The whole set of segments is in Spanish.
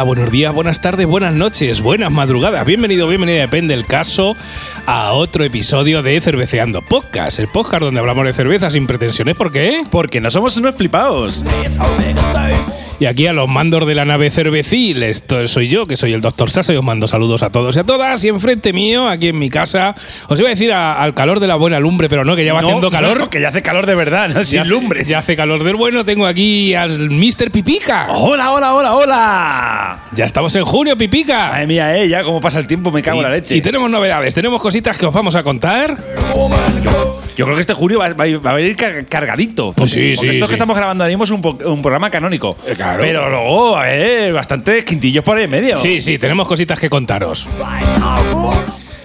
hola. Buenos días, buenas tardes, buenas noches, buenas madrugadas. Bienvenido, bienvenida, depende del caso, a otro episodio de Cerveceando Podcast, el podcast donde hablamos de cerveza sin pretensiones. ¿Por qué? Porque no somos unos flipados. Y aquí a los mandos de la nave cervecil, esto soy yo, que soy el doctor Sasa, y os mando saludos a todos y a todas. Y enfrente mío, aquí en mi casa, os iba a decir a- al calor de la buena lumbre, pero no, que ya va No, haciendo calor. no, que ya hace calor de verdad, ¿no? sin Ya hace-. Ya hace calor del bueno. Tengo aquí al Mr. Pipica. Hola, hola, hola, hola. Ya estamos en junio, Pipica. Madre mía, eh, ya cómo pasa el tiempo, me cago en la leche. Y tenemos novedades, tenemos cositas que os vamos a contar. Yo creo que este julio va, va- va a venir car- cargadito. Porque, Sí, porque sí, esto sí. que estamos grabando ahora mismo es un, po- un programa canónico. Eh, claro. Pero luego, a ver, bastantes quintillos por ahí en medio. Sí, sí, tenemos cositas que contaros.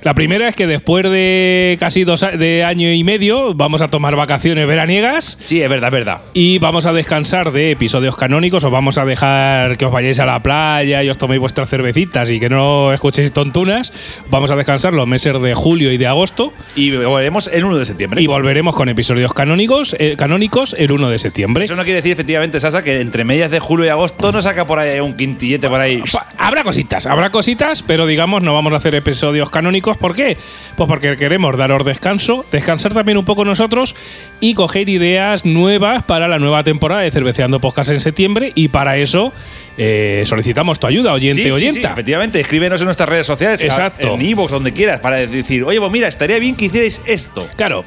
La primera es que después de casi dos de año y medio vamos a tomar vacaciones veraniegas Sí, es verdad, es verdad. y vamos a descansar de episodios canónicos. Os vamos a dejar que os vayáis a la playa y os toméis vuestras cervecitas y que no escuchéis tontunas. Vamos a descansar los meses de julio y de agosto Y volveremos el 1 de septiembre. y volveremos con episodios canónicos, eh, canónicos el 1 de septiembre. Eso no quiere decir, efectivamente, Sasa, que entre medias de julio y agosto no saca por ahí un quintillete por ahí. Habrá cositas, habrá cositas, pero digamos no vamos a hacer episodios canónicos. ¿Por qué? Pues porque queremos daros descanso, descansar también un poco nosotros y coger ideas nuevas para la nueva temporada de Cerveceando Podcast en septiembre. Y para eso eh, solicitamos tu ayuda, oyente Sí, sí, sí, oyenta. efectivamente, escríbenos en nuestras redes sociales, Exacto. en iVoox, donde quieras, para decir, oye, pues mira, estaría bien que hicierais esto. Claro,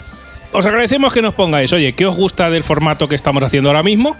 os agradecemos que nos pongáis, oye, ¿qué os gusta del formato que estamos haciendo ahora mismo?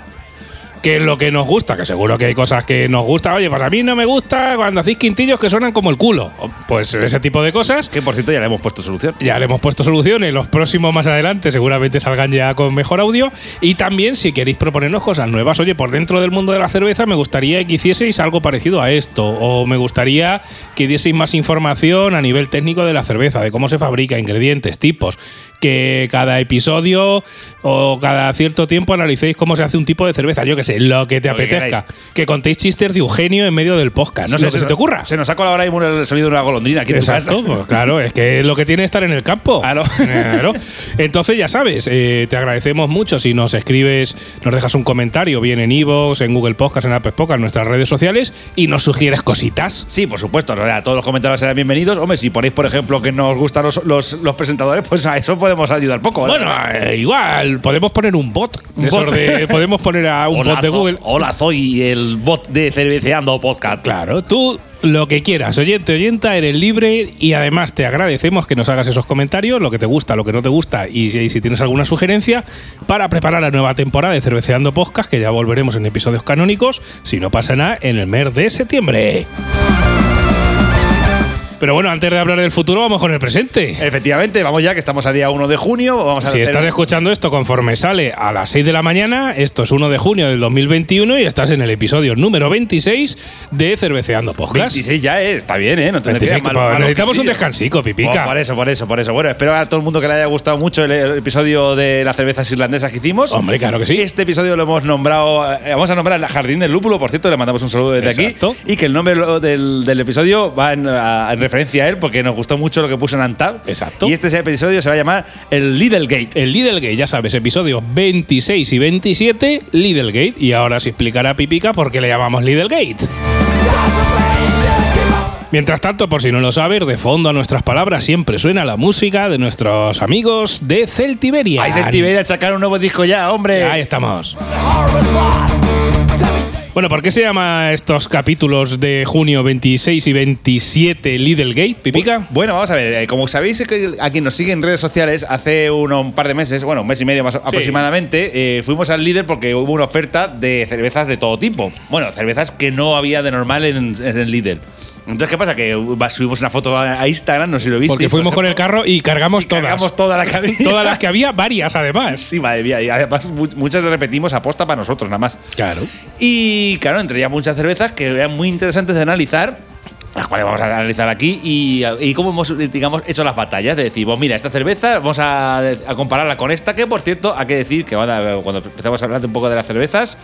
¿Qué es lo que nos gusta? Que seguro que hay cosas que nos gusta. Oye, pues a mí no me gusta cuando hacéis quintillos que suenan como el culo. Pues ese tipo de cosas. Que por cierto ya le hemos puesto solución. Ya le hemos puesto soluciones. Los próximos más adelante seguramente salgan ya con mejor audio. Y también, si queréis proponernos cosas nuevas, oye, por dentro del mundo de la cerveza me gustaría que hicieseis algo parecido a esto. O me gustaría que dieseis más información a nivel técnico de la cerveza, de cómo se fabrica, ingredientes, tipos. Que cada episodio o cada cierto tiempo analicéis cómo se hace un tipo de cerveza. Yo que sé, lo que te Lo apetezca. Que contéis chistes de Eugenio en medio del podcast. No sé, lo que se, te ocurra. Se nos ha colado ahora mismo el sonido de una golondrina aquí en tu Exacto, casa. pues claro, es que es lo que tiene estar en el campo. Claro. Claro. Entonces ya sabes, eh, te agradecemos mucho si nos escribes, nos dejas un comentario, bien en Evox, en Google Podcast, en Apple Podcast, en nuestras redes sociales y nos sugieres cositas. Sí, por supuesto, todos los comentarios serán bienvenidos. Hombre, si ponéis, por ejemplo, que nos gustan los, los- los presentadores, pues a eso podemos ayudar poco. ¿eh? Bueno, eh, igual, podemos poner un bot. Un de esos bot. de- podemos poner a un hola, bot de so- Google. hola, soy el bot de Cerveceando Podcast. Claro, tú lo que quieras, oyente, oyenta, eres libre y además te agradecemos que nos hagas esos comentarios, lo que te gusta, lo que no te gusta y si, si tienes alguna sugerencia para preparar la nueva temporada de Cerveceando Podcast, que ya volveremos en episodios canónicos, si no pasa nada, en el mes de septiembre. Pero bueno, antes de hablar del futuro, vamos con el presente. Efectivamente, vamos ya, que estamos a día 1 de junio. Vamos a Si hacer estás escuchando esto conforme sale a las 6 de la mañana, esto es 1 de junio del 2021 y estás en el episodio número 26 de Cerveceando Podcast. 26 ya, eh, está bien, ¿eh? No te 26, creas, malo- pues, malo necesitamos un descansico, pipica. Pues por eso, por eso, por eso. Bueno, espero a todo el mundo que le haya gustado mucho el, el episodio de las cervezas irlandesas que hicimos. Hombre, claro que sí. Este episodio lo hemos nombrado, eh, vamos a nombrar el Jardín del Lúpulo, por cierto, le mandamos un saludo desde Exacto. aquí. Y que el nombre del, del episodio va en, a- en referencia a él, porque nos gustó mucho lo que puso en Antab. Exacto. Y este episodio se va a llamar el Lidlgate. El Lidlgate, ya sabes, episodios 26 y 27, Lidlgate. Y ahora se explicará Pipica por qué le llamamos Lidlgate. Mientras tanto, por si no lo sabes, de fondo a nuestras palabras siempre suena la música de nuestros amigos de Celtiberia. Hay Celtiberia sacar un nuevo disco ya, hombre. Ahí estamos. Bueno, ¿por qué se llama estos capítulos de junio 26 y 27 Lidlgate, Pipica? Bueno, vamos a ver, eh, como sabéis a quien nos sigue en redes sociales, hace uno- un par de meses, bueno, un mes y medio más aproximadamente, eh, fuimos al líder porque hubo una oferta de cervezas de todo tipo. Bueno, cervezas que no había de normal en, en el líder. Entonces, ¿qué pasa? Que subimos una foto a, Instagram, no sé si lo viste. Porque fuimos con el carro y cargamos todas. Cargamos toda la. Todas las que había, varias además. Sí, madre mía. Y además mu- muchas repetimos aposta para nosotros, nada más. Claro. Y claro, entre ya muchas cervezas que eran muy interesantes de analizar. las cuales vamos a analizar aquí y, y cómo hemos, digamos, hecho las batallas. De decir, pues mira, esta cerveza, vamos a, a compararla con esta, que por cierto, hay que decir que cuando empezamos a hablar un poco de las cervezas,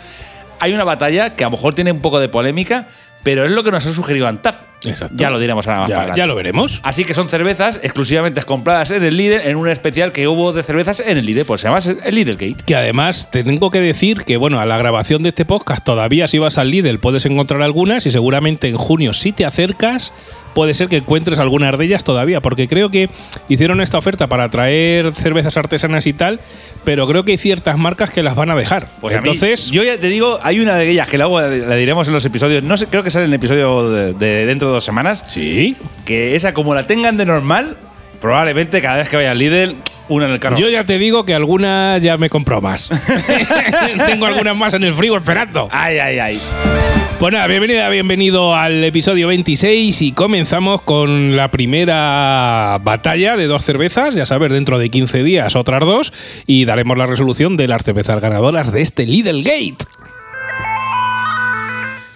hay una batalla que a lo mejor tiene un poco de polémica, pero es lo que nos ha sugerido Antap. Exacto. Ya lo diremos ahora más para Ya, adelante. ya lo veremos. Así que son cervezas exclusivamente compradas en el líder en un especial que hubo de cervezas en el líder, pues se llama el Lidl Gate. Que además tengo que decir que, bueno, a la grabación de este podcast todavía si vas al Lidl puedes encontrar algunas y seguramente en junio si te acercas puede ser que encuentres algunas de ellas todavía, porque creo que hicieron esta oferta para traer cervezas artesanas y tal, pero creo que hay ciertas marcas que las van a dejar. Pues a mí- Entonces, yo ya te digo, hay una de ellas que luego la diremos en los episodios, no sé, creo que sale en el episodio de, de dentro de dos semanas, sí. que esa como la tengan de normal, probablemente cada vez que vaya al Lidl, una en el carro. Yo ya te digo que algunas ya me compro más. Tengo algunas más en el frigo esperando. Ay, ay, ay. Pues nada, bienvenida, bienvenido al episodio 26 y comenzamos con la primera batalla de dos cervezas, ya sabes, dentro de 15 días otras dos y daremos la resolución de las cervezas ganadoras de este Lidl Gate.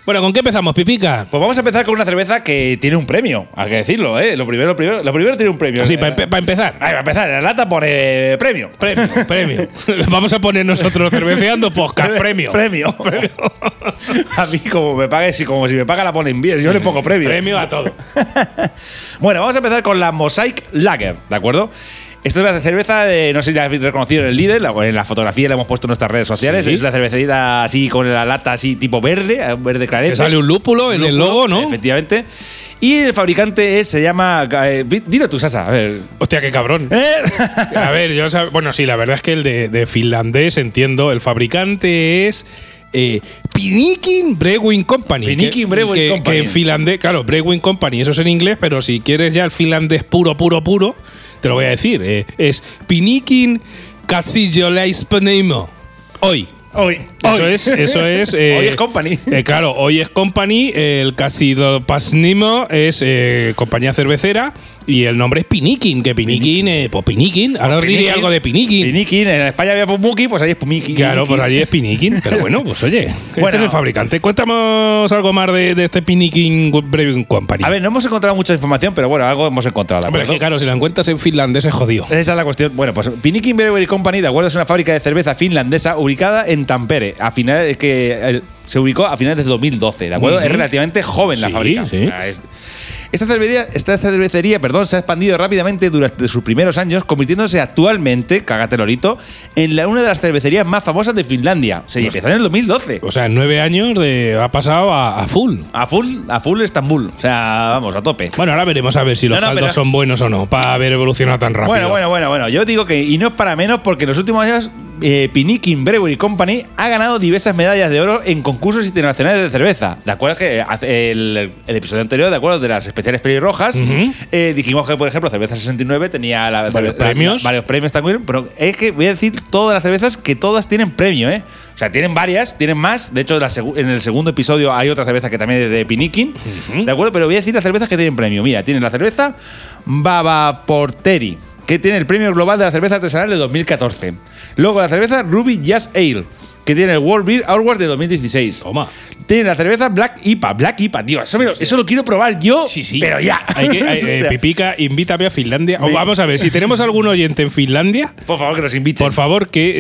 Bueno, ¿con qué empezamos, Pipica? Pues vamos a empezar con una cerveza que tiene un premio, hay que decirlo, ¿eh? Lo primero, lo primero, lo primero tiene un premio. Eh, para empezar. Ahí, para empezar, en la lata pone premio. Premio, premio. Vamos a poner nosotros cerveceando podcast, premio. Premio. a mí, como me pague, si, como si me paga la ponen bien, yo le pongo premio. Premio a todo. Bueno, vamos a empezar con la Mosaic Lager, ¿de acuerdo? Esta es la cerveza de, no sé si la habéis reconocido en el líder, en la fotografía la hemos puesto en nuestras redes sociales. Sí. Es la cervecita así con la lata así tipo verde, eh, verde clarete. Que sale un lúpulo en el logo, ¿no? Efectivamente. Y el fabricante es, se llama. eh, di- dilo tú, Sasa. A ver. Hostia, qué cabrón. Eh, A ver, yo bueno, sí, la verdad es que el de, de finlandés entiendo. El fabricante es eh, Pinikin Brewing Company. Pinikin Brewing que- Company. Que en finlandés, claro, Brewing Company, eso es en inglés, pero si quieres ya el finlandés puro, puro, puro, te lo voy a decir. eh, es Pinikin Katsijolaispanimo. Hoy. Hoy. Eso es, eso es. eh, Hoy es Company. eh, claro, hoy es Company, el Casidopasnimo es eh, compañía cervecera y el nombre es Pinikin, que Pinikin, eh, pues Pinikin. Ahora os diré algo de Pinikin. Pinikin, en España había Pumuki, pues ahí es Pumiki. Claro, pues allí es Pinikin. Pero bueno, pues oye, este Bueno. es el fabricante. Cuéntanos algo más de, de este Pinikin Brewing Company. A ver, no hemos encontrado mucha información, pero bueno, algo hemos encontrado. claro, si la encuentras en finlandés es jodido. Esa es la cuestión. Bueno, pues Pinikin Brewery Company, de acuerdo, es una fábrica de cerveza finlandesa ubicada en Tampere. A finales, es que eh, se ubicó a finales de 2012, ¿de acuerdo? Es relativamente joven la Sí, fábrica. sí. O sea, es- esta cervecería, esta cervecería perdón, se ha expandido rápidamente durante sus primeros años, convirtiéndose actualmente, cágate Lorito, en la, una de las cervecerías más famosas de Finlandia. Se empezó en el 2012. O sea, en nueve años de, ha pasado a, a full. A full, a full Estambul. O sea, vamos, a tope. Bueno, ahora veremos a ver si los No, no, caldos pero- son buenos o no, para haber evolucionado tan rápido. Bueno, bueno, bueno, bueno. Yo digo que, y no es para menos, porque en los últimos años eh, Pinikin Brewery Company ha ganado diversas medallas de oro en concursos internacionales de cerveza. ¿De acuerdo? Que el, el episodio anterior, ¿de acuerdo? De las especiales pelirrojas, eh, dijimos que, por ejemplo, Cerveza 69 tenía la, Varios la- premios. varios premios también, pero es que voy a decir todas las cervezas que todas tienen premio, ¿eh? O sea, tienen varias, tienen más. De hecho, en el segundo episodio hay otra cerveza que también es de Pinikin, ¿de acuerdo? Pero voy a decir las cervezas que tienen premio. Mira, tienen la cerveza Baba Porteri, que tiene el premio global de la cerveza artesanal de 2014. Luego la cerveza Ruby Jazz Ale, que tiene el World Beer Award de 2016. Toma. Tiene la cerveza Black IPA, Black IPA, tío. Eso, me lo- eso lo quiero probar yo, Sí, sí. pero ya. Hay que, hay- eh, Pipica, invítame a Finlandia. O vamos a ver, si tenemos algún oyente en Finlandia, Por favor, que nos inviten. por favor que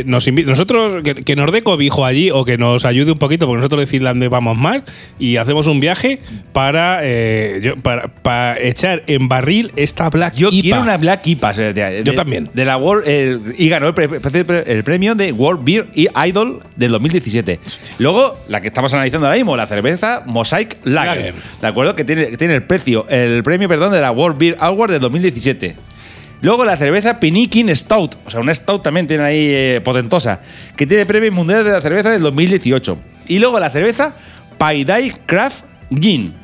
eh, nos invite. Nosotros, que, que nos dé cobijo allí o que nos ayude un poquito, porque nosotros de Finlandia vamos más y hacemos un viaje para, eh, yo- para, para echar en barril esta Black Yo IPA. quiero una Black IPA. o sea, de- Yo de- también. De la World, y ganó el, pre- el premio de World Beer Idol del 2017. Luego, la que estamos analizando ahora mismo, la cerveza Mosaic Lager. Lager. ¿De acuerdo? Que tiene, que tiene el precio, el premio, perdón, de la World Beer Award del 2017. Luego la cerveza Pinikin Stout, o sea, una Stout también tiene ahí eh, potentosa, que tiene premio mundial de la cerveza del 2018. Y luego la cerveza Paidai Craft Gin,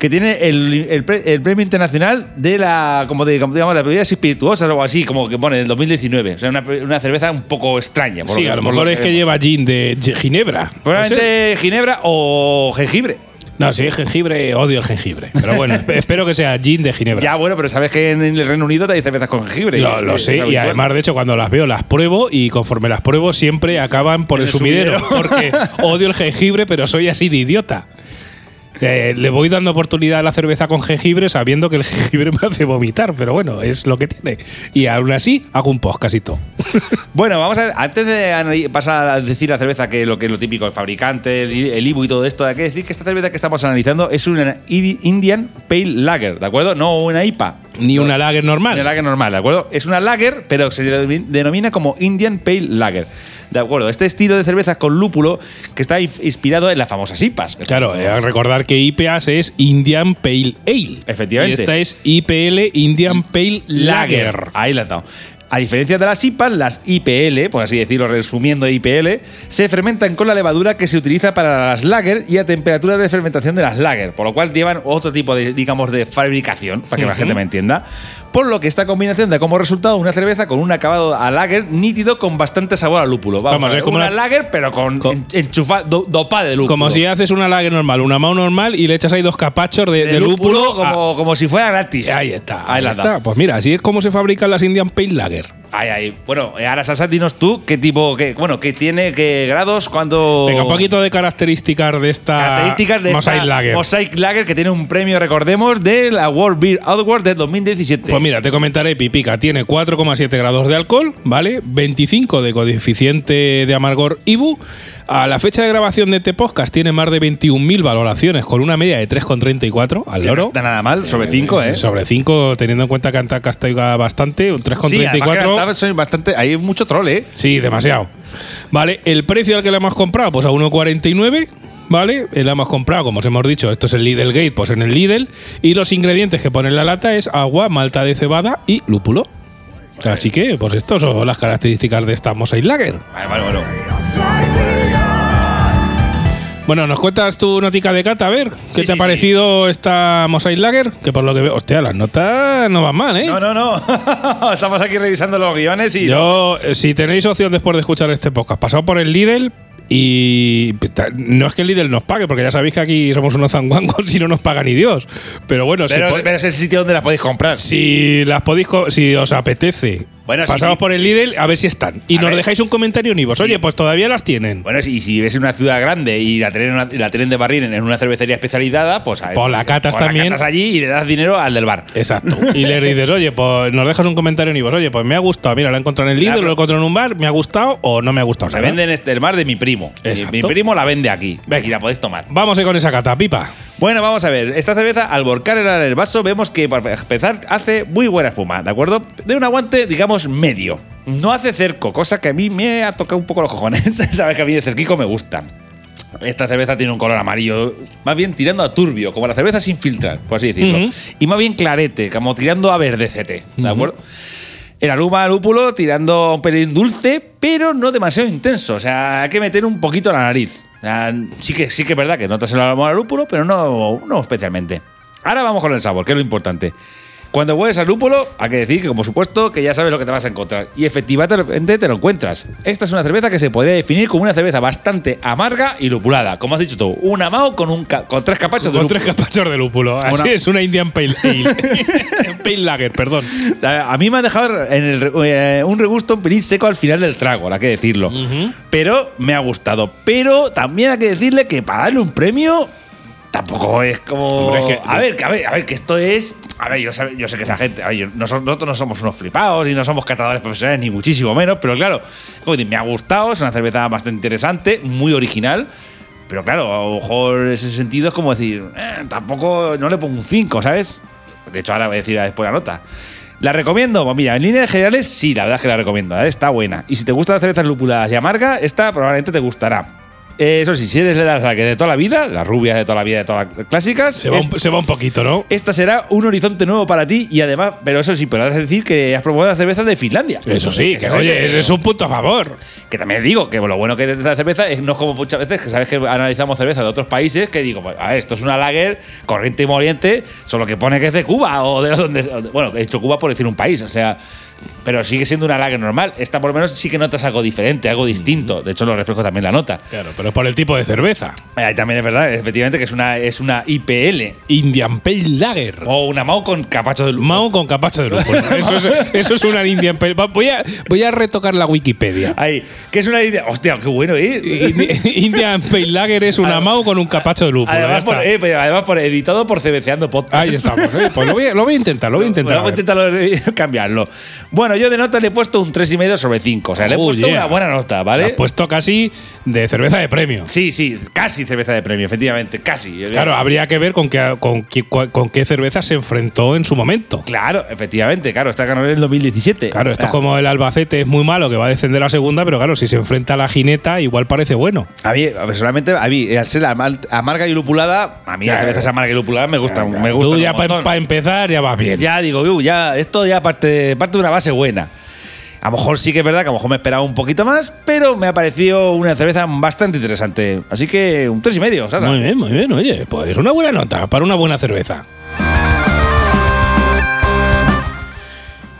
que tiene el, el pre- el premio internacional de la, como, de, como digamos, las bebidas espirituosas o algo así, como que pone en el 2019. O sea, una, una cerveza un poco extraña. por Sí, a lo mejor es que lleva gin de Ginebra. No sé. Probablemente ginebra o jengibre. No, si es jengibre, odio el jengibre. Pero bueno, esp- espero que sea gin de Ginebra. Ya, bueno, pero sabes que en el Reino Unido te hay cervezas con jengibre. Lo, lo sé, y además, de hecho, cuando las veo, las pruebo y conforme las pruebo, siempre acaban por el, el sumidero. sumidero. Porque odio el jengibre, pero soy así de idiota. Eh, le voy dando oportunidad a la cerveza con jengibre sabiendo que el jengibre me hace vomitar, pero bueno, es lo que tiene. Y aún así hago un podcast y todo. Bueno, vamos a ver, antes de pasar a decir la cerveza, que lo que es lo típico, el fabricante, el, el IBU y todo esto, hay que decir que esta cerveza que estamos analizando es una Indian Pale Lager, ¿de acuerdo? No una IPA. Ni una lager normal. Una lager normal, ¿de acuerdo? Es una lager, pero se denomina- como Indian Pale Lager. ¿De acuerdo? Este estilo de cerveza con lúpulo que está inspirado en las famosas IPAs. Claro, eh, recordar que IPAs es Indian Pale Ale. Efectivamente. Y esta es IPL Indian Pale Lager. Ahí la has dado. A diferencia de las IPAs, las IPL, por así decirlo, resumiendo IPL, se fermentan con la levadura que se utiliza para las lager y a temperatura de fermentación de las lager, por lo cual llevan otro tipo de, digamos, de fabricación, para que la gente me entienda. Por lo que esta combinación da como resultado una cerveza con un acabado a lager nítido con bastante sabor a lúpulo. Vamos, Vamos, a ver, es como una una- lager, pero con, con- en- enchufa, do- dopa de lúpulo. Como si haces una lager normal, una mao normal y le echas ahí dos capachos de, de, de lúpulo, lúpulo. como, como si fuera gratis. Ah, ahí está. Ahí Ahí, está. Pues mira, así es como se fabrican las Indian Pale Lager. Ay, ay. Bueno, eh, ahora Sasa, dinos tú qué tipo, qué, bueno, qué tiene, qué grados, cuánto. Venga, un poquito de características de esta Características de Mosaic esta Lager. Mosaic Lager que tiene un premio, recordemos, de la World Beer Award de 2017. Pues mira, te comentaré, Pipica tiene 4,7 grados de alcohol, ¿vale? 25 de coeficiente de amargor IBU. A la fecha de grabación de este podcast tiene más de 21.000 valoraciones con una media de 3,34 al Que no loro. está nada mal, sobre 5, ¿eh? Sobre 5, teniendo en cuenta que Anta Castaiga bastante, un Sí, además que 3,34. estaba- soy bastante, hay mucho troll, ¿eh? Sí, demasiado. Vale, el precio al que le hemos comprado, pues a 1,49. ¿Vale? Eh, La hemos comprado, como os hemos dicho, esto es el Lidl Gate, pues en el Lidl. Y los ingredientes que pone en la lata es agua, malta de cebada y lúpulo. Así que, pues estas son las características de esta Mosaic Lager. Vale, vale, bueno. Bueno, nos cuentas tu notica de cata, a ver, ¿qué Sí, te sí, ha sí. parecido esta Mosaic Lager? Que por lo que veo, hostia, las notas no van mal, ¿eh? No, no, no. Estamos aquí revisando los guiones y. Yo, eh, si tenéis opción después de escuchar este podcast, pasado por el Lidl y no es que el Lidl nos pague, porque ya sabéis que aquí somos unos zanguangos y no nos paga ni Dios. Pero bueno, pero, pero es el sitio donde la podéis comprar. si las podéis, si os apetece, Bueno, si- pasaos por el si- Lidl a ver si están. Y A nos ver. dejáis un comentario en Ivos. Sí. Oye, pues todavía las tienen. Bueno, si, si ves una ciudad grande y la tienen, una- la tienen de barril en una cervecería especializada, pues ahí- Pues la catas pues también. catas allí y le das dinero al del bar. Exacto. Y le dices, oye, pues nos dejas un comentario en Ivos. Oye, pues me ha gustado. Mira, lo he encontrado en el Lidl, Claro. lo he encontrado en un bar, me ha gustado o no me ha gustado. Se nada. vende en este, el bar de mi primo. Mi- Exacto. Mi primo la vende aquí. Venga. Y la podéis tomar. Vamos a ir con esa cata, pipa. Bueno, vamos a ver. Esta cerveza, al volcarla en el vaso, vemos que para empezar hace muy buena espuma, ¿de acuerdo? De un aguante, digamos, medio. No hace cerco, cosa que a mí me ha tocado un poco los cojones. Sabes que a mí de cerquico me gusta. Esta cerveza tiene un color amarillo, más bien tirando a turbio, como la cerveza sin filtrar, por así decirlo. Y más bien clarete, como tirando a verdecete, ¿de acuerdo? El aroma lúpulo tirando un pelín dulce, pero no demasiado intenso. O sea, hay que meter un poquito la nariz. Sea, sí, que, sí que es verdad que notas el aroma a lúpulo, pero no, no especialmente. Ahora vamos con el sabor, que es lo importante. Cuando hueles al lúpulo, hay que decir que, como supuesto, que ya sabes lo que te vas a encontrar. Y efectivamente te lo encuentras. Esta es una cerveza que se podría definir como una cerveza bastante amarga y lupulada. Como has dicho tú, una Mao con, un con tres capachos de Con lúpulo. tres capachos de lúpulo. Así Una- es, una Indian Pale Ale. Pale Lager, perdón. A mí me ha dejado en el re- eh, un regusto un pelín seco al final del trago, hay que decirlo. Pero me ha gustado. Pero también hay que decirle que para darle un premio tampoco es como. Hombre, es que- a ver, que a ver, a ver, que esto es. A ver, yo, yo sé que esa gente. a ver, yo- nosotros, no somos unos flipados y no somos catadores profesionales, ni muchísimo menos. Pero claro, como decir, me ha gustado. Es una cerveza bastante interesante, muy original. Pero claro, a lo mejor ese sentido es como decir, eh, tampoco no le pongo un 5, ¿sabes? De hecho, ahora voy a decir después la nota. ¿La recomiendo? Pues mira, en líneas generales sí, la verdad es que la recomiendo. ¿eh? Está buena. Y si te gustan las cervezas lupuladas y amargas, esta probablemente te gustará. Eh, eso sí, si eres de las que de toda la vida, las rubias de toda la vida, de todas las clásicas, Se va, es- un, se va un poquito, ¿no? esta será un horizonte nuevo para ti y además, pero eso sí, podrás decir que has probado las cervezas de Finlandia. Eso sí, que es- oye, ese es un punto a favor. que también digo que lo bueno que de la cerveza es no es como muchas veces que sabes que analizamos cerveza de otros países que digo, pues, a ver, esto es una lager corriente y moliente, solo que pone que es de Cuba o de donde. de- Bueno, he hecho Cuba por decir un país, o sea. Pero sigue siendo una lager normal. Esta por lo menos sí que notas algo diferente, algo distinto. De hecho, los refrescos también la nota. Claro, pero por el tipo de cerveza. Eh, también es verdad, efectivamente, que es una, es una IPL. Indian Pale Lager. O una Mao con capacho de lúpulo. Mao con capacho de lúpulo. Eso es, eso es una Indian Pale. Voy a, voy a retocar la Wikipedia. Ahí, que es una idea. Hostia, qué bueno, ¿eh? Indi- Indian Pale Lager es una Además- Mao con un capacho de lúpulo. Además, por, eh, pero además por editado por Cebeceando Podcast. Ahí estamos. ¿eh? Pues lo voy, a, lo voy a intentar, lo voy a intentar. Luego a ver. inténtalo eh, cambiarlo. Bueno, yo de nota le he puesto un 3,5 sobre 5. O sea, le he Oh, puesto yeah. una buena nota, ¿vale? has puesto casi de cerveza de premio. Sí, sí, casi cerveza de premio, efectivamente, casi. Claro, habría que ver con qué, con, qué, con qué cerveza se enfrentó en su momento. Claro, efectivamente, claro, está ganando en el 2017. Claro, esto O es como el Albacete es muy malo que va a descender a segunda, pero claro, si se enfrenta a la jineta, igual parece bueno. A mí, personalmente, a mí, al ser amal- amarga y lupulada, a mí las cervezas amarga y lupulada me gustan, me gustan. Tú un ya para montón. empezar ya vas bien. Ya digo, "Uh, ya, esto ya parte, parte de una base buena. A lo mejor sí que es verdad que a lo mejor me esperaba un poquito más, pero me ha parecido una cerveza bastante interesante. Así que un tres y medio, Sasa. Muy bien, muy bien. Oye, pues una buena nota para una buena cerveza.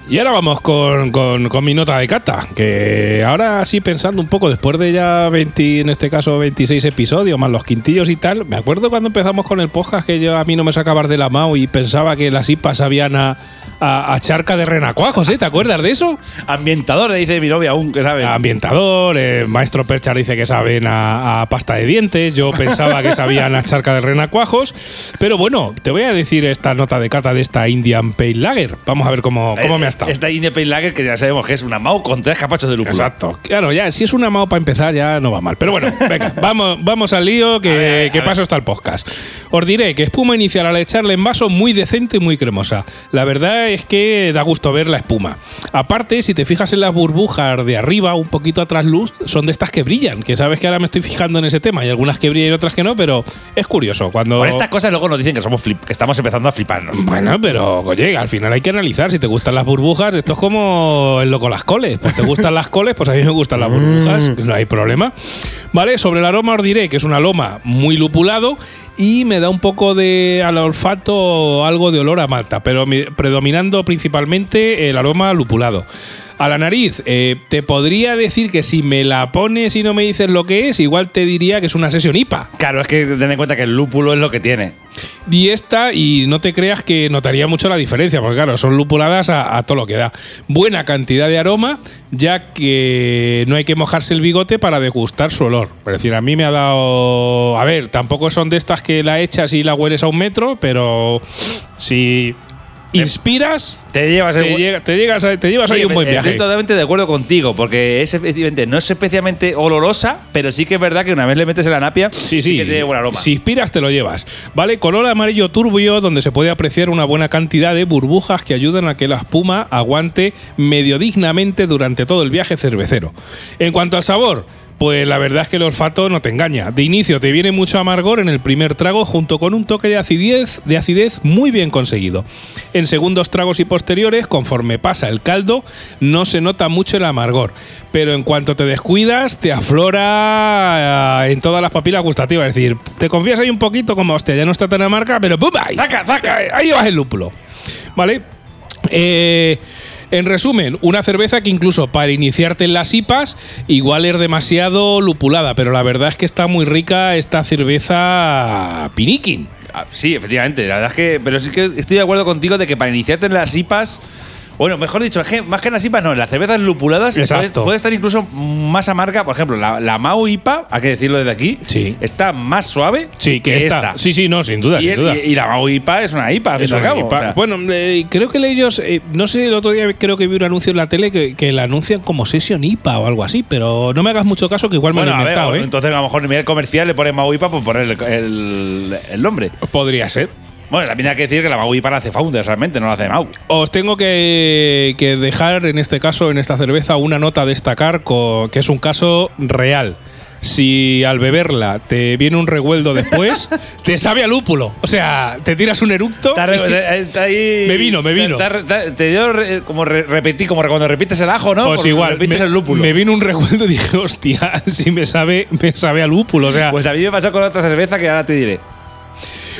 Y ahora vamos con, con- con mi nota de cata, que ahora sí pensando un poco, después de ya 20, en este caso 26 episodios, más los quintillos y tal, me acuerdo cuando empezamos con el podcast que yo a mí no me sacaba de la mano y pensaba que las IPAs sabían a, a- a charca de renacuajos, ¿eh? ¿Te acuerdas de eso? Ambientador, le dice mi novia aún, que sabe. ambientador, el maestro Perchar dice que saben a, a pasta de dientes, yo pensaba que sabían a charca de renacuajos, pero bueno, te voy a decir esta nota de cata de esta Indian Pale Lager. Vamos a ver cómo, cómo me ha estado. Esta India Pale Lager que ya sabemos que es una Mau con tres capachos de lúpulo. Exacto. Claro, ya, si es una mao para empezar, ya no va mal. Pero bueno, venga, vamos, vamos al lío, que, ver, que paso está el podcast. Os diré que espuma inicial al echarle en vaso muy decente y muy cremosa. La verdad es que da gusto ver la espuma. Aparte, si te fijas en las burbujas de arriba, un poquito atrás luz, son de estas que brillan, que sabes que ahora me estoy fijando en ese tema. Hay algunas que brillan y otras que no, pero es curioso. Cuando Por estas cosas luego nos dicen que somos flip, que estamos empezando a fliparnos. bueno, pero oye, al final hay que analizar. Si te gustan las burbujas, esto es como el loco las coles. Pues te gustan las coles, pues a mí me gustan las burbujas, no hay problema. Vale, sobre el aroma os diré que es un aroma muy lupulado y me da un poco de al olfato algo de olor a malta, pero mi- predominando principalmente el aroma lupulado. A la nariz, eh, te podría decir que si me la pones y no me dices lo que es, igual te diría que es una sesión IPA. Claro, es que ten en cuenta que el lúpulo es lo que tiene. Y esta, y no te creas que notaría mucho la diferencia, porque claro, son lupuladas a, a todo lo que da. Buena cantidad de aroma, ya que no hay que mojarse el bigote para degustar su olor. Es decir, a mí me ha dado. A ver, tampoco son de estas que la echas y la hueles a un metro, pero si inspiras, Te llevas te, llegas a- te llevas ahí Sí, un buen Estoy viaje. totalmente de acuerdo contigo, porque es efectivamente, no es especialmente olorosa, pero sí que es verdad que una vez le metes en la napia, Sí, sí. que tiene buen aroma. Si inspiras, te lo llevas. Vale, color amarillo turbio, donde se puede apreciar una buena cantidad de burbujas que ayudan a que la espuma aguante medio dignamente durante todo el viaje cervecero. En cuanto al sabor. Pues la verdad es que el olfato no te engaña. De inicio te viene mucho amargor en el primer trago junto con un toque de acidez, de acidez muy bien conseguido. En segundos tragos y posteriores, conforme pasa el caldo, no se nota mucho el amargor. Pero en cuanto te descuidas, te aflora eh, en todas las papilas gustativas. Es decir, te confías ahí un poquito como, hostia, ya no está tan amarga, pero ¡pum! ahí, ¡Zaca, zaca! Ahí llevas el lúpulo. ¿Vale? Eh, en resumen, una cerveza que incluso para iniciarte en las IPAs igual es demasiado lupulada, pero la verdad es que está muy rica esta cerveza Pinikin. Ah, Sí, efectivamente. La verdad es que. Pero sí que estoy de acuerdo contigo de que para iniciarte en las IPAs. Bueno, mejor dicho, es que más que en las IPAs, no, las cervezas lupuladas puede, puede estar incluso más amarga. Por ejemplo, la, la Mau IPA, hay que decirlo desde aquí, Sí. está más suave Sí, que esta. Sí, sí, no, sin duda, Y, sin duda. y- y la Mau IPA es una IPA, al fin al cabo. IPA. o sea. bueno, eh, creo que ellos, eh, no sé, el otro día creo que vi un anuncio en la tele que, que la anuncian como Session IPA o algo así, pero no me hagas mucho caso que igual me Bueno, lo he a ver, inventado, ¿eh? entonces a lo mejor en nivel comercial le ponen Mau IPA por poner el, el- el nombre. Podría ser. Bueno, también hay que decir que la Mau IPA la hace Founders realmente, no la hace Mau. Os tengo que, que dejar en este caso, en esta cerveza, una nota a destacar que es un caso real. Si al beberla te viene un revueldo después, te sabe a lúpulo. O sea, te tiras un eructo. Eh, Me vino, me vino. te dio re- como re- repetir, como cuando repites el ajo, ¿no? Pues Porque igual, Repites me, el lúpulo. me vino un revueldo y dije, hostia, si me sabe, me sabe a lúpulo. O sea, Pues a mí me pasó con otra cerveza que ahora te diré.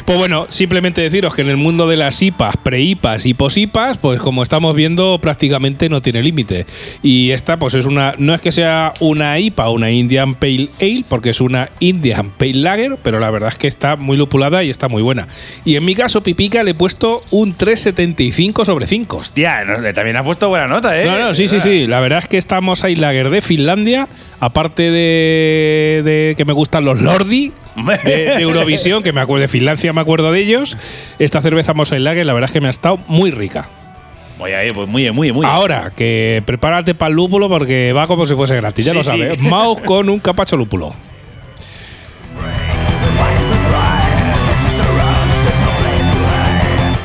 Pues bueno, simplemente deciros que en el mundo de las IPAs, pre-IPAs y pos-IPAs, pues como estamos viendo, prácticamente no tiene límite. Y esta, pues es una. No es que sea una IPA o una Indian Pale Ale, porque es una Indian Pale Lager, pero la verdad es que está muy lupulada y está muy buena. Y en mi caso, Pipica, le he puesto un 3,75 sobre 5. Hostia, también has puesto buena nota, ¿eh? No, no, sí, sí, sí. La verdad es que esta Mosaic Lager de Finlandia, aparte de, de que me gustan los Lordi de, de Eurovisión, que me acuerdo de Finlandia, me acuerdo de ellos, esta cerveza Mosaic Lager, la verdad es que me ha estado muy rica. Voy ahí, pues muy, muy, muy. Ahora, que prepárate para el lúpulo porque va como si fuese gratis, ya Sí, lo sí. sabes. Maus con un capacho lúpulo.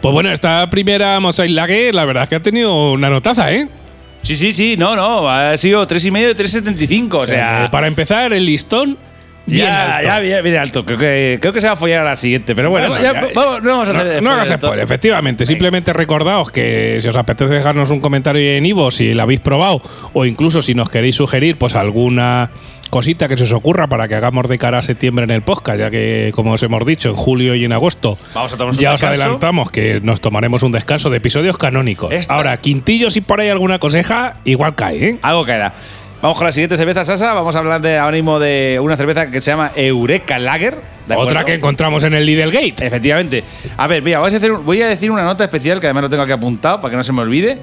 Pues bueno, esta primera Mosaic Lager, la verdad es que ha tenido una notaza, ¿eh? Sí, sí, sí, no, no, ha sido 3,5 de 3,75. O sea, Eh, para empezar, el listón. Bien ya, alto. ya viene, viene alto. Creo que, creo que se va a follar a la siguiente, pero bueno, Bueno, ya- ya- vamos, no vamos a hacer no hagas spoiler, efectivamente. Simplemente recordaos que si os apetece dejarnos un comentario en Ivo si la habéis probado o incluso si nos queréis sugerir pues alguna cosita que se os ocurra para que hagamos de cara a septiembre en el podcast, ya que como os hemos dicho en julio y en agosto Vamos a ya os descanso. adelantamos que nos tomaremos un descanso de episodios canónicos. Esta- Ahora, Quintillo si por ahí alguna coseja, igual cae, ¿eh? Algo caerá. Vamos con la siguiente cerveza, Sasa. Vamos a hablar de ahora mismo de una cerveza que se llama Eureka Lager. Otra que encontramos en el Lidl Gate. Efectivamente. A ver, mira, voy a, hacer un- voy a decir una nota especial que además lo tengo aquí apuntado para que no se me olvide.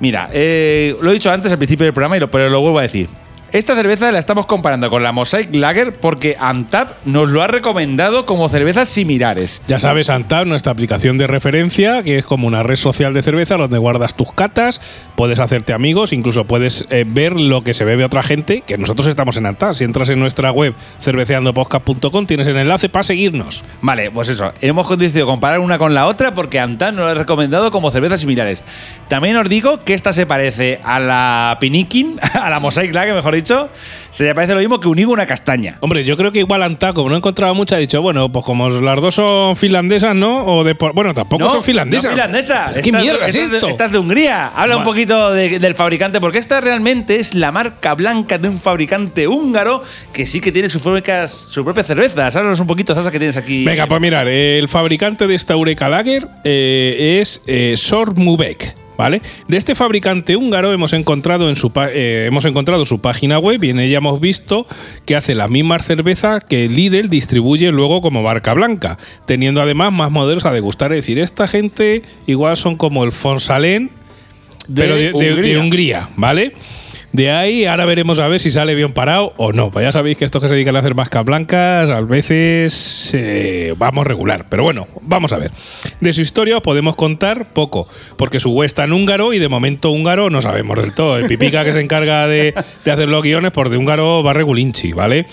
Mira, eh, lo he dicho antes al principio del programa, y lo, pero lo vuelvo a decir. Esta cerveza la estamos comparando con la Mosaic Lager porque Antap nos lo ha recomendado como cervezas similares. Ya sabes, Antap, nuestra aplicación de referencia, que es como una red social de cerveza donde guardas tus catas, puedes hacerte amigos, incluso puedes eh, ver lo que se bebe otra gente, que nosotros estamos en Antap. Si entras en nuestra web cerveceandopodcast.com tienes el enlace para seguirnos. Vale, pues eso. Hemos decidido comparar una con la otra porque Antap nos lo ha recomendado como cervezas similares. También os digo que esta se parece a la Pinikin, a la Mosaic Lager, mejor dicho. Se le parece lo mismo que un higo una castaña. Hombre, yo creo que igual Antap, como no he encontrado mucha, ha dicho, bueno, pues como las dos son finlandesas, ¿no? O de por- bueno, tampoco son finlandesas. No finlandesa. ¿Qué Esta- mierda es esto? De, esta es de Hungría. Habla un poquito de- del fabricante, porque esta realmente es la marca blanca de un fabricante húngaro que sí que tiene sus propias, sus propias cervezas. Háblanos un poquito, Sasa, que tienes aquí. Venga, pues mirar, el fabricante de esta Eureka Lager eh, es eh, Sormubek. ¿Vale? De este fabricante húngaro hemos encontrado, en su eh, hemos encontrado su página web y en ella hemos visto que hace las mismas cervezas que Lidl distribuye luego como marca blanca, teniendo además más modelos a degustar. Es decir, esta gente igual son como el Fonsalén, De pero de, de- de Hungría. Hungría, ¿vale? De ahí ahora veremos a ver si sale bien parado o no. Pues ya sabéis que estos que se dedican a hacer mascas blancas a veces eh, vamos regular. Pero bueno, vamos a ver. De su historia os podemos contar poco, porque su está en húngaro y de momento húngaro no sabemos del todo. El pipica que se encarga de, de hacer los guiones, por de húngaro va regulinchi, ¿vale?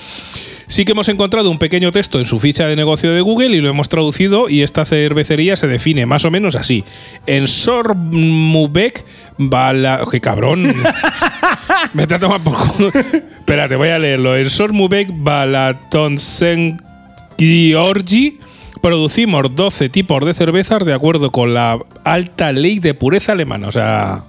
Sí que hemos encontrado un pequeño texto en su ficha de negocio de Google y lo hemos traducido y esta cervecería se define más o menos así. En Sormubek Bala... ¡Qué cabrón! Me trata tomar por culo. Espérate, voy a leerlo. En Sormubek Balatonsen Georgi producimos 12 tipos de cervezas de acuerdo con la alta ley de pureza alemana. O sea,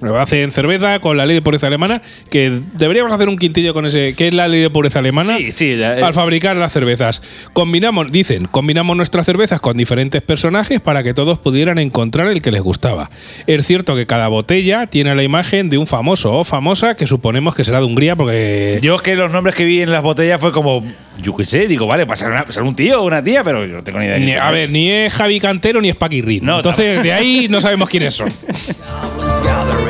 lo hacen cerveza con la ley de pureza alemana, que deberíamos hacer un quintillo con ese. ¿Qué es la ley de pureza alemana? Sí, sí, la- eh. Al fabricar las cervezas. Combinamos, dicen, combinamos nuestras cervezas con diferentes personajes para que todos pudieran encontrar el que les gustaba. Es cierto que cada botella tiene la imagen de un famoso o famosa que suponemos que será de Hungría, porque. Yo es que los nombres que vi en las botellas fue como, yo qué sé, digo, vale, pasar ser un tío o una tía, pero yo no tengo ni idea. Ni- a ver, ni es Javi Cantero ni es Paquirrin. No, Entonces, de ahí no sabemos quiénes son.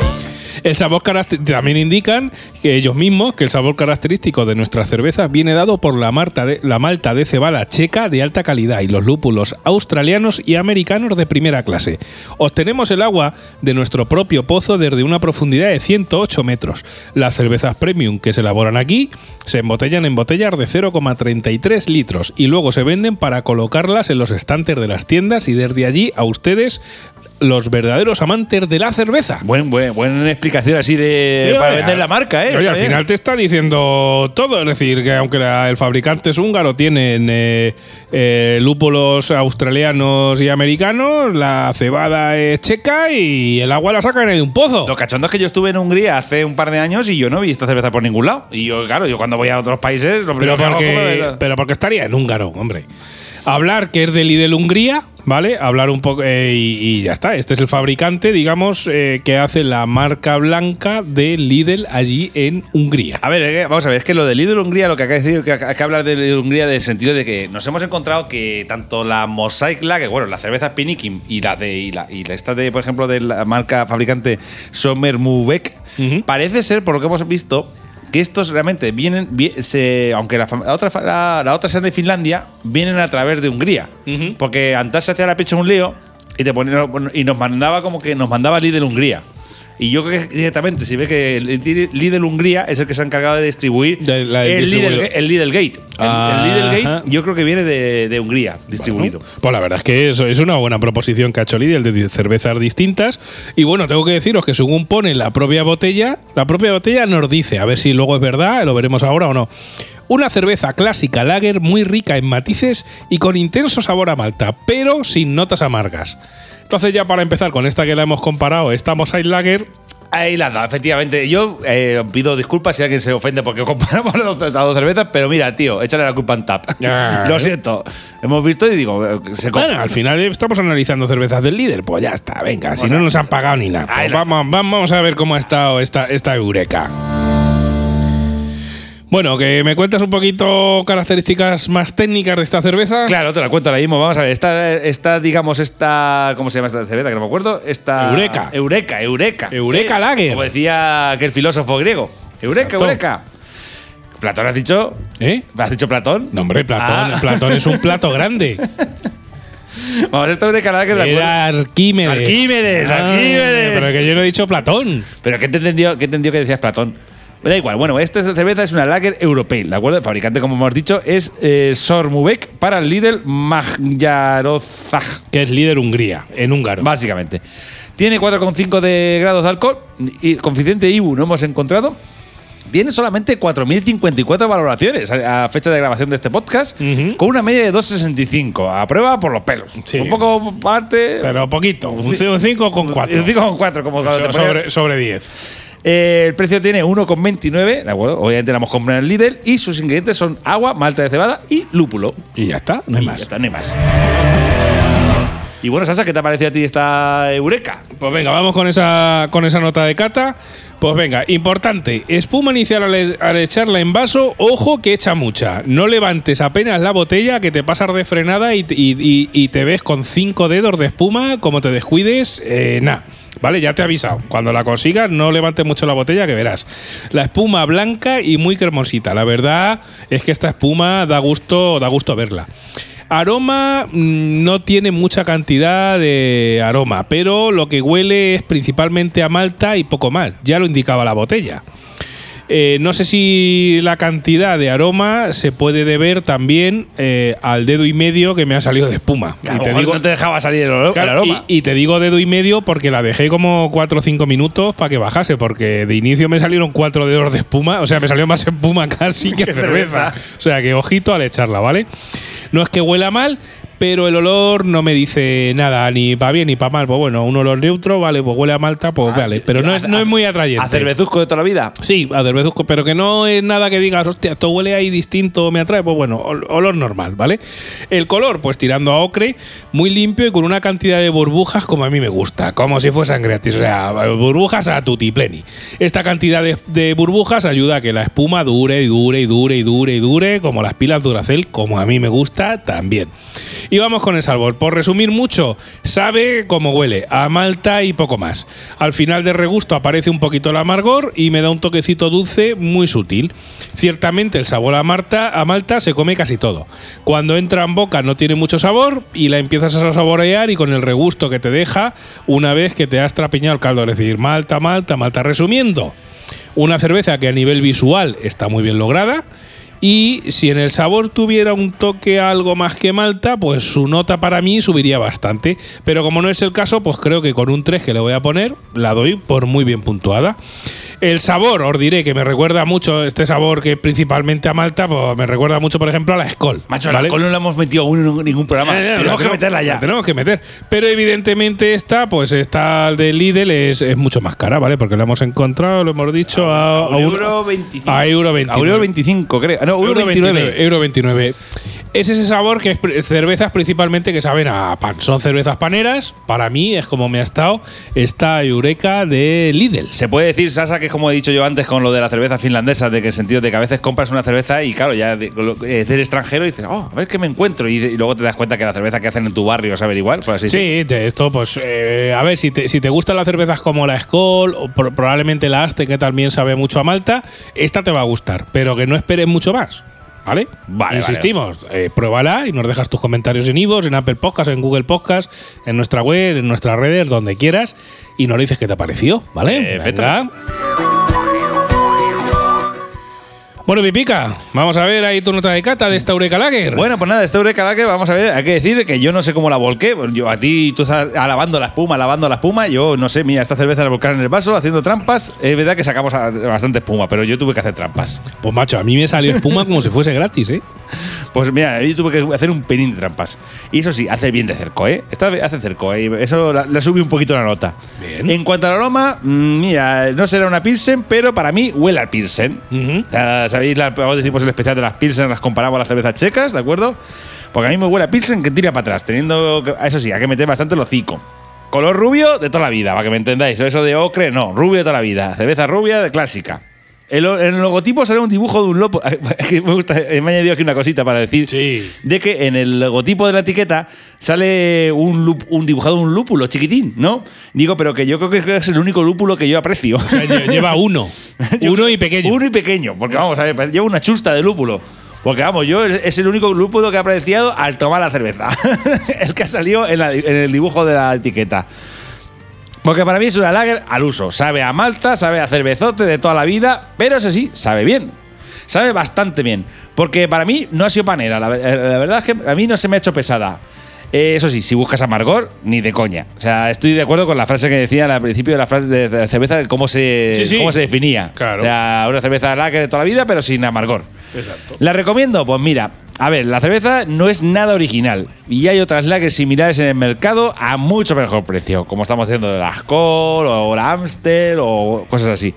El sabor también indican que ellos mismos que el sabor característico de nuestras cervezas viene dado por la, malta de, la malta de cebada checa de alta calidad y los lúpulos australianos y americanos de primera clase. Obtenemos el agua de nuestro propio pozo desde una profundidad de 108 metros. Las cervezas premium que se elaboran aquí se embotellan en botellas de 0,33 litros y luego se venden para colocarlas en los estantes de las tiendas y desde allí a ustedes los verdaderos amantes de la cerveza. Buen, buen, buena explicación así de para vender la marca, ¿eh? Oye, al final te está diciendo todo. Es decir, que aunque la- el fabricante es húngaro, tienen eh, eh, lúpulos australianos y americanos, la cebada es checa y el agua la sacan de un pozo. Lo cachondo es que yo estuve en Hungría hace un par de años y yo no vi esta cerveza por ningún lado. Y yo, claro, yo cuando voy a otros países, lo Pero primero que hago pero porque estaría en húngaro, hombre. Hablar que es de Lidl Hungría, ¿vale? Hablar un poco eh, y, y ya está. Este es el fabricante, digamos, eh, que hace la marca blanca de Lidl allí en Hungría. A ver, eh, vamos a ver, es que lo de Lidl Hungría, lo que acaba de decir, que hay que hablar de Lidl Hungría en el sentido de que nos hemos encontrado que tanto la Mosaic Lager, bueno, la cerveza Pinikin y la de y la, y la esta de, por ejemplo, de la marca fabricante Sommer Mubek, Ujú. parece ser, por lo que hemos visto, que estos realmente vienen, vi- se, aunque la, la otra, la, la otra sean de Finlandia, vienen a través de Hungría. Porque antes se hacía la pecha un lío y, te ponía, y nos mandaba como que nos mandaba Lidl Hungría. Y yo creo que directamente, si ve que el Lidl Hungría es el que se ha encargado de distribuir De la- del el, Lidl, el Lidl Gate. El, el Lidl. Gate yo creo que viene de, de Hungría, distribuido. Bueno, pues la verdad es que eso es una buena proposición que ha hecho Lidl de cervezas distintas. Y bueno, tengo que deciros que según pone la propia botella, la propia botella nos dice, a ver si luego es verdad, lo veremos ahora o no. Una cerveza clásica lager muy rica en matices y con intenso sabor a malta, pero sin notas amargas. Entonces ya para empezar con esta que la hemos comparado, esta Mosaic Lager, Ahí la dado, efectivamente. Yo eh, pido disculpas si alguien se ofende porque comparamos las dos, las dos cervezas, pero mira, tío, échale la culpa en tap. Lo siento. Hemos visto y digo, eh, se Bueno, al final estamos analizando cervezas del líder. Pues ya está, venga, si no nos han pagado ni nada. Pues vamos, vamos a ver cómo ha estado esta, esta Eureka. Bueno, que me cuentas un poquito características más técnicas de esta cerveza. Claro, te la cuento ahora mismo. Vamos a ver, esta, esta digamos, esta. ¿Cómo se llama esta cerveza? Que no me acuerdo. Esta. Eureka. Eureka, Eureka. Eureka Lager. Como decía aquel filósofo griego. Eureka, Exacto. Eureka. Platón has dicho. ¿Eh? ¿Has dicho Platón? No, hombre, Platón, Ah. Platón es un plato grande. Vamos, Eureka Lager de acuerdo. Era Arquímedes. Arquímedes, Ah, Arquímedes. Pero que yo no he dicho Platón. Pero ¿qué te entendió, qué entendió que decías Platón? Da igual, bueno, esta cerveza es una Lager Europea, ¿de acuerdo? El fabricante, como hemos dicho, es eh, Sormubek para el Lidl Magyarozag, Que es líder Hungría, en húngaro. básicamente. Tiene 4,5 de grados de alcohol y coeficiente IBU no hemos encontrado. Tiene solamente 4.054 valoraciones a fecha de grabación de este podcast, Ujú. con una media de 2,65. A prueba por los pelos. Sí. Un poco parte. Pero poquito, un 5 con 4. Un 5,4, como cuando te sobre, sobre 10. Eh, el precio tiene 1,29, ¿de acuerdo? Obviamente la hemos comprado en el Lidl y sus ingredientes son agua, malta de cebada y lúpulo. Y ya está, no hay Y ya más. está, no hay más. Y bueno, Sasa, ¿qué te ha parecido a ti esta Eureka? Pues venga, vamos con esa, con esa nota de cata. Pues venga, importante, espuma inicial al, e- al echarla en vaso, ojo que echa mucha. No levantes apenas la botella que te pasas de frenada y, te- y- y- y te ves con cinco dedos de espuma, como te descuides, eh, nada. Vale, ya te he avisado. Cuando la consigas, no levantes mucho la botella que verás. La espuma blanca y muy cremosita. La verdad es que esta espuma da gusto, da gusto verla. Aroma mm, no tiene mucha cantidad de aroma, pero lo que huele es principalmente a malta y poco más. Ya lo indicaba la botella. Eh, no sé si la cantidad de aroma se puede deber también eh, al dedo y medio que me ha salido de espuma. Y te digo- no te dejaba salir el, el Claro, aroma. Y, y te digo dedo y medio porque la dejé como 4 o 5 minutos para que bajase, porque de inicio me salieron 4 dedos de espuma, o sea, me salió más espuma casi que Que cerveza. cerveza. O sea, que ojito al echarla, ¿vale? No es que huela mal, pero el olor no me dice nada, ni para bien ni para mal. Pues bueno, un olor neutro, vale, pues huele a malta, pues vale, pero no es, no es muy atrayente. ¿A cervezuzco de toda la vida? Sí, a cervezuzco, pero que no es nada que digas, hostia, esto huele ahí distinto, me atrae. Pues bueno, ol- olor normal, ¿vale? El color, pues tirando a ocre, muy limpio y con una cantidad de burbujas como a mí me gusta, como si fuesen gratis, o sea, burbujas a tutipleni. Esta cantidad de, de burbujas ayuda a que la espuma dure y dure y dure y dure y dure, como las pilas Duracell, como a mí me gusta también. Y vamos con el sabor. Por resumir mucho, sabe como huele, a malta y poco más. Al final de regusto aparece un poquito el amargor y me da un toquecito dulce muy sutil. Ciertamente el sabor a, Marta, a malta se come casi todo. Cuando entra en boca no tiene mucho sabor y la empiezas a saborear y con el regusto que te deja una vez que te has trapiñado el caldo. Es decir, malta, malta, malta. Resumiendo, una cerveza que a nivel visual está muy bien lograda. Y si en el sabor tuviera un toque algo más que malta, pues su nota para mí subiría bastante. Pero como no es el caso, pues creo que con un 3 que le voy a poner, la doy por muy bien puntuada. El sabor, os diré que me recuerda mucho este sabor que principalmente a Malta, pues me recuerda mucho, por ejemplo, a la Skol. Macho, ¿vale? la Skol no la hemos metido aún en ningún programa. Eh, eh, tenemos que meterla ya. la tenemos que meter. Pero evidentemente esta, pues esta de Lidl es, es mucho más cara, ¿vale? Porque la hemos encontrado, lo hemos dicho, a, a un- euro 25. a euro A 29. euro 25, creo. Ah, No, euro 29. Euro 29. Es ese sabor que es cervezas principalmente que saben a pan. Son cervezas paneras. Para mí es como me ha estado esta Eureka de Lidl. Se puede decir, Sasa, que es como he dicho yo antes con lo de la cerveza finlandesa, de que el sentido de que a veces compras una cerveza y claro, ya de- lo- es del extranjero y dices, oh, a ver qué me encuentro. Y, y luego te das cuenta que la cerveza que hacen en tu barrio sabe igual, así decirlo. Sí, de esto, pues, eh, a ver, si te, si te gustan las cervezas como la Skoll o pro- probablemente la Aste, que también sabe mucho a Malta, esta te va a gustar, pero que no esperes mucho más. ¿Vale? Vale, Insistimos, eh, pruébala y nos dejas tus comentarios en iVoox, en Apple Podcast, en Google Podcast, en nuestra web, en nuestras redes, donde quieras, y nos dices qué te ha parecido, ¿vale? Venga. Bueno, Pipica, vamos a ver ahí tu nota de cata de esta Eureka Lager. Bueno, pues nada, este Eureka Lager, vamos a ver, hay que decir que yo no sé cómo la volqué. Yo a ti, tú estás alabando la espuma, alabando la espuma. Yo no sé, mira, esta cerveza la volcaron en el vaso, haciendo trampas. Es verdad que sacamos bastante espuma, pero yo tuve que hacer trampas. Pues macho, a mí me salió espuma como si fuese gratis, ¿eh? Pues mira, yo tuve que hacer un pelín de trampas. Y eso sí, hace bien de cerco, ¿eh? Esta hace cerco, ¿eh? Eso le subí un poquito la nota. Bien. En cuanto al aroma, mm, mira, no será una Pilsen, pero para mí huele al Pilsen. Sabéis, la, decimos el especial de las Pilsen, las comparamos a las cervezas checas, ¿de acuerdo? Porque a mí me huele a Pilsen que tira para atrás, teniendo. que- Eso sí, hay que meter bastante el hocico. Color rubio de toda la vida, para que me entendáis. Eso de ocre, no, rubio de toda la vida. Cerveza rubia de clásica. El, el logotipo sale un dibujo de un lobo. me gusta, me ha añadido aquí una cosita para decir Sí. de que en el logotipo de la etiqueta sale un, lup- un dibujado un lúpulo chiquitín, ¿no? Digo, pero que yo creo que es el único lúpulo que yo aprecio. O sea, lle- lleva uno. uno y pequeño. Uno y pequeño, porque vamos a ver, lleva una chusta de lúpulo. Porque vamos, yo es es el único lúpulo que he apreciado al tomar la cerveza. el que ha salido en, la- en el dibujo de la etiqueta. Porque para mí es una lager al uso. Sabe a malta, sabe a cervezote de toda la vida, pero eso sí, sabe bien. Sabe bastante bien. Porque para mí no ha sido panera. La, eh, la verdad es que a mí no se me ha hecho pesada. Eh, eso sí, si buscas amargor, ni de coña. O sea, estoy de acuerdo con la frase que decía al principio de la frase de, de la cerveza, de cómo se, Sí, sí. cómo se definía. Claro. O sea, una cerveza lager de toda la vida, pero sin amargor. Exacto. ¿La recomiendo? Pues mira, a ver, la cerveza no es nada original y hay otras lagers similares en el mercado a mucho mejor precio, como estamos haciendo de la Skol o la Amstel o cosas así.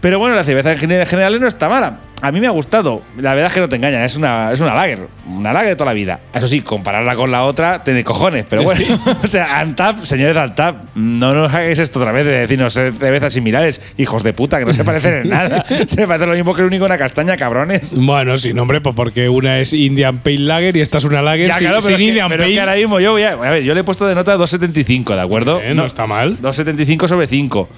Pero bueno, la cerveza en general no está mala. A mí me ha gustado. La verdad es que no te engañan, es una, es una lager. Una lager de toda la vida. Eso sí, compararla con la otra, tiene cojones. Pero bueno, o sea, Antap, señores de Antap, no nos hagáis esto otra vez de decirnos eh, cervezas similares, hijos de puta, que no se parecen en nada. se parecen lo mismo que el único una castaña, cabrones. Bueno, sí, no, hombre, pues porque una es Indian Pale Lager y esta es una Lager Ya, sin, claro, pero, sin que, Indian pero que Pale. ahora mismo yo voy a, a ver, yo le he puesto de nota 2.75, ¿de acuerdo? Eh, no está mal. 2.75 sobre 5.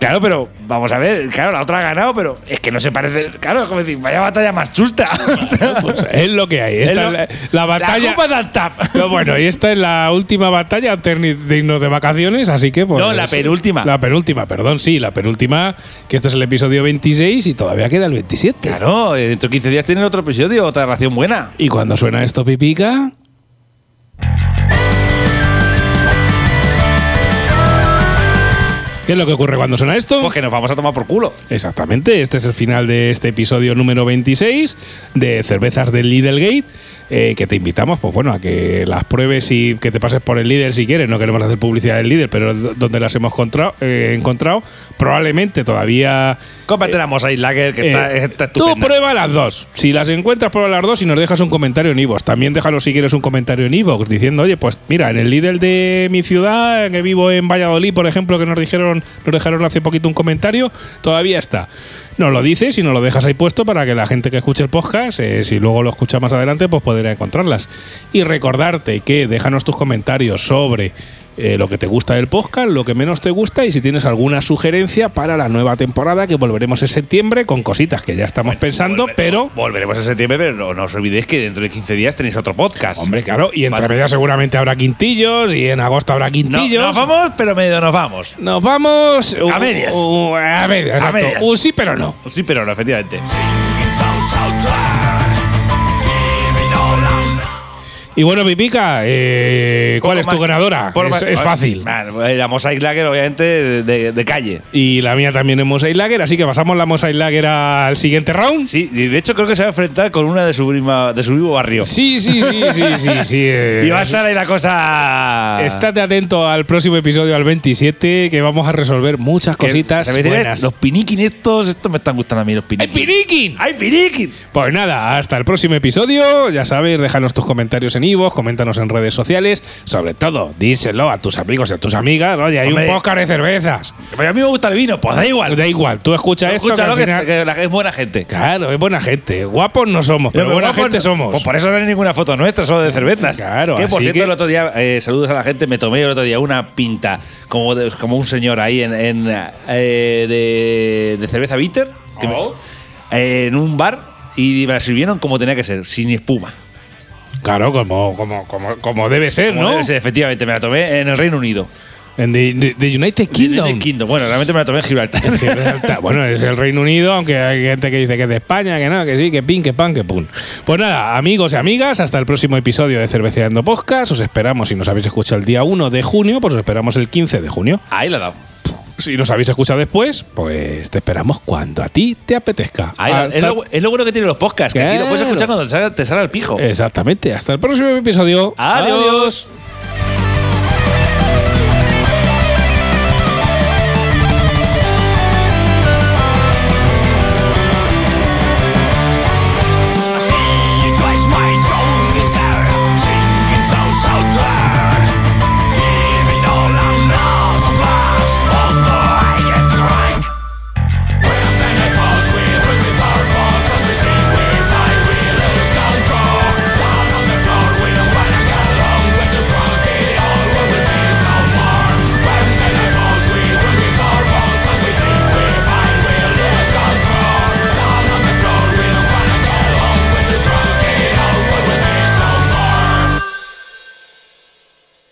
Claro, pero vamos a ver, claro, la otra ha ganado, pero es que no se parece. Claro, es como decir, vaya batalla más chusta. O sea, Pues es lo que hay. Esta es lo- la, la batalla. La Antap. Pero bueno, y esta es la última batalla de irnos de vacaciones, así que pues. No, la penúltima. La penúltima, perdón, sí, la penúltima, que este es el episodio 26 y todavía queda el 27. Claro, eh, dentro de 15 días tienen otro episodio, otra relación buena. Y cuando suena esto, pipica. ¿Qué es lo que ocurre cuando suena esto? Pues que nos vamos a tomar por culo. Exactamente, este es el final de este episodio número 26 de Cervezas del Lidl Gate, eh, que te invitamos, pues bueno, a que las pruebes y que te pases por el Lidl si quieres. No queremos hacer publicidad del Lidl, pero donde las hemos encontrado, eh, encontrado probablemente todavía... Cómprate la Mosaic Lager, que eh, está, está tú estupenda. prueba las dos. Si las encuentras, prueba las dos y nos dejas un comentario en iVoox. También déjanos si quieres un comentario en iVoox diciendo, oye, pues mira, en el Lidl de mi ciudad, que vivo en Valladolid, por ejemplo, que nos dijeron, nos dejaron hace poquito un comentario, todavía está. Nos lo dices y nos lo dejas ahí puesto para que la gente que escuche el podcast, eh, si luego lo escucha más adelante, pues podrá encontrarlas. Y recordarte que déjanos tus comentarios sobre eh, lo que te gusta del podcast, lo que menos te gusta y si tienes alguna sugerencia para la nueva temporada que volveremos en septiembre con cositas que ya estamos pensando, Volveremos- pero... Volveremos en septiembre, pero no, no os olvidéis que dentro de 15 días tenéis otro podcast. Hombre, claro, y entre Vale. medias seguramente habrá quintillos y en agosto habrá No, quintillos. nos vamos, pero medio nos vamos. Nos vamos. A medias. uh, a medias, A medias. Uh, sí, pero no. Sí, pero no, efectivamente. Y bueno, Pipica, eh, ¿cuál es tu ganadora? Es, fácil. Man, la Mosaic Lager, obviamente, de, calle. Y la mía también es Mosaic Lager, así que pasamos la Mosaic Lager al siguiente round. Sí, y de hecho creo que se va a enfrentar con una de su, prima, de su vivo barrio. Sí, sí, sí, sí, sí, sí. eh, Y va a estar ahí la cosa. Estate atento al próximo episodio, al 27, que vamos a resolver muchas Que- cositas buenas. Los piniquin estos, estos me están gustando a mí, los ¡Ay, piniquin. Piriquín! ¡Ay, piniquin! Pues nada, hasta el próximo episodio. Ya sabes, déjanos tus comentarios en Ivo, coméntanos en redes sociales. Sobre todo, díselo a tus amigos y a tus amigas. Oye, hay Hombre. un podcast de cervezas. Pero a mí me gusta el vino, pues da igual. Da igual, tú escucha esto. Escúchalo al que, final- que es buena gente. Claro, es buena gente. Guapos no somos, pero, Pero buena gente no- somos. Pues por eso no hay ninguna foto nuestra, solo de cervezas. Claro, Que por así cierto, que- el otro día, eh, saludos a la gente, me tomé el otro día una pinta como, de- como un señor ahí en, en, eh, de, de cerveza bitter que me- Oh. eh, en un bar y me la sirvieron como tenía que ser, sin espuma. Claro, como, como, como, como debe ser, Como ¿no? debe ser, efectivamente, me la tomé en el Reino Unido. En the, the- the United Kingdom. United Kingdom. Bueno, realmente me la tomé en Gibraltar. Gibraltar. bueno, es el Reino Unido, aunque hay gente que dice que es de España, que no, que sí, que pin, que pan, que pum. Pues nada, amigos y amigas, hasta el próximo episodio de Cerveceando Podcast. Os esperamos, si nos habéis escuchado el día 1 de junio, pues os esperamos el 15 de junio. Ahí la he dado. Si nos habéis escuchado después, pues te esperamos cuando a ti te apetezca. Ahí Hasta- es, lo, es lo bueno que tienen los podcasts, que aquí lo puedes Claro. escuchar cuando te salga, te salga el pijo. Exactamente. Hasta el próximo episodio. Adiós.